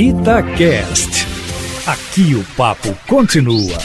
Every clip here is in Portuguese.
Itacast. Aqui o papo continua.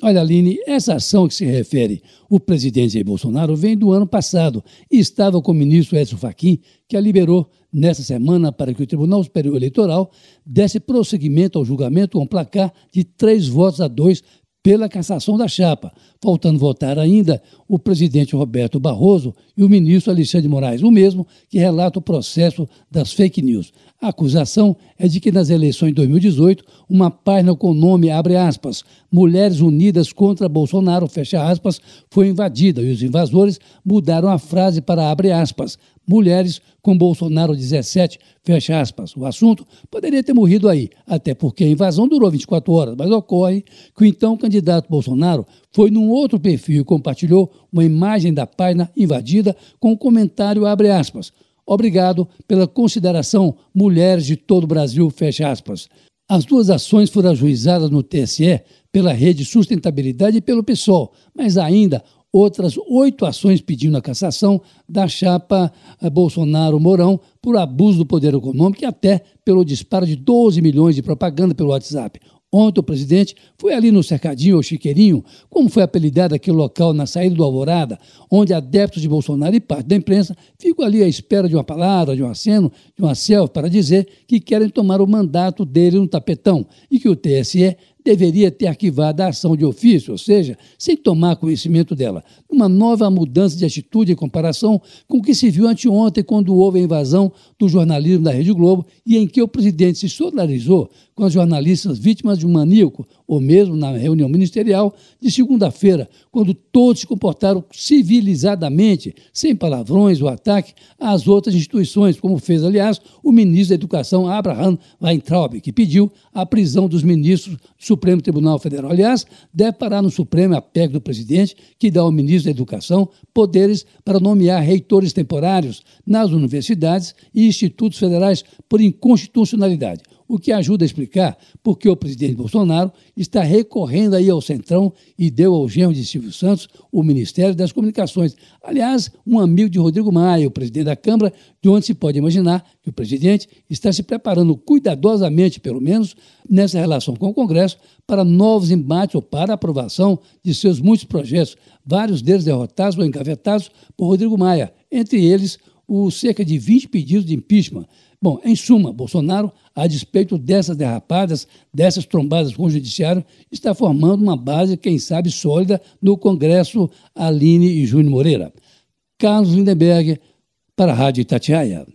Olha, Aline, essa ação que se refere o presidente Jair Bolsonaro vem do ano passado e estava com o ministro Edson Fachin, que a liberou nesta semana para que o Tribunal Superior Eleitoral desse prosseguimento ao julgamento com placar de três votos a dois pela cassação da chapa, faltando votar ainda o presidente Roberto Barroso e o ministro Alexandre Moraes, o mesmo que relata o processo das fake news. A acusação é de que nas eleições de 2018, uma página com o nome, abre aspas, Mulheres Unidas contra Bolsonaro, fecha aspas, foi invadida e os invasores mudaram a frase para abre aspas, mulheres com Bolsonaro 17, fecha aspas. O assunto poderia ter morrido aí, até porque a invasão durou 24 horas, mas ocorre que o então candidato Bolsonaro foi num outro perfil e compartilhou uma imagem da página invadida com o um comentário abre aspas. Obrigado pela consideração mulheres de todo o Brasil, fecha aspas. As duas ações foram ajuizadas no TSE pela Rede Sustentabilidade e pelo PSOL, mas ainda outras oito ações pedindo a cassação da chapa eh, Bolsonaro-Mourão por abuso do poder econômico e até pelo disparo de 12 milhões de propaganda pelo WhatsApp. Ontem o presidente foi ali no Cercadinho, ou Chiqueirinho, como foi apelidado aquele local na saída do Alvorada, onde adeptos de Bolsonaro e parte da imprensa ficam ali à espera de uma palavra, de um aceno, de uma selfie, para dizer que querem tomar o mandato dele no tapetão e que o TSE deveria ter arquivado a ação de ofício, ou seja, sem tomar conhecimento dela. Uma nova mudança de atitude em comparação com o que se viu anteontem quando houve a invasão do jornalismo da Rede Globo e em que o presidente se solidarizou com as jornalistas vítimas de um maníaco, ou mesmo na reunião ministerial de segunda-feira, quando todos se comportaram civilizadamente, sem palavrões ou ataque às outras instituições, como fez, aliás, o ministro da Educação, Abraham Weintraub, que pediu a prisão dos ministros Supremo Tribunal Federal. Aliás, deve parar no Supremo a PEC do presidente, que dá ao ministro da Educação poderes para nomear reitores temporários nas universidades e institutos federais por inconstitucionalidade o que ajuda a explicar por que o presidente Bolsonaro está recorrendo aí ao Centrão e deu ao genro de Silvio Santos o Ministério das Comunicações. Aliás, um amigo de Rodrigo Maia, o presidente da Câmara, de onde se pode imaginar que o presidente está se preparando cuidadosamente, pelo menos, nessa relação com o Congresso, para novos embates ou para aprovação de seus muitos projetos, vários deles derrotados ou engavetados por Rodrigo Maia, entre eles os cerca de 20 pedidos de impeachment. Bom, em suma, Bolsonaro, a despeito dessas derrapadas, dessas trombadas com o judiciário, está formando uma base, quem sabe, sólida no Congresso Aline e Júnior Moreira. Carlos Lindenberg, para a Rádio Itatiaia.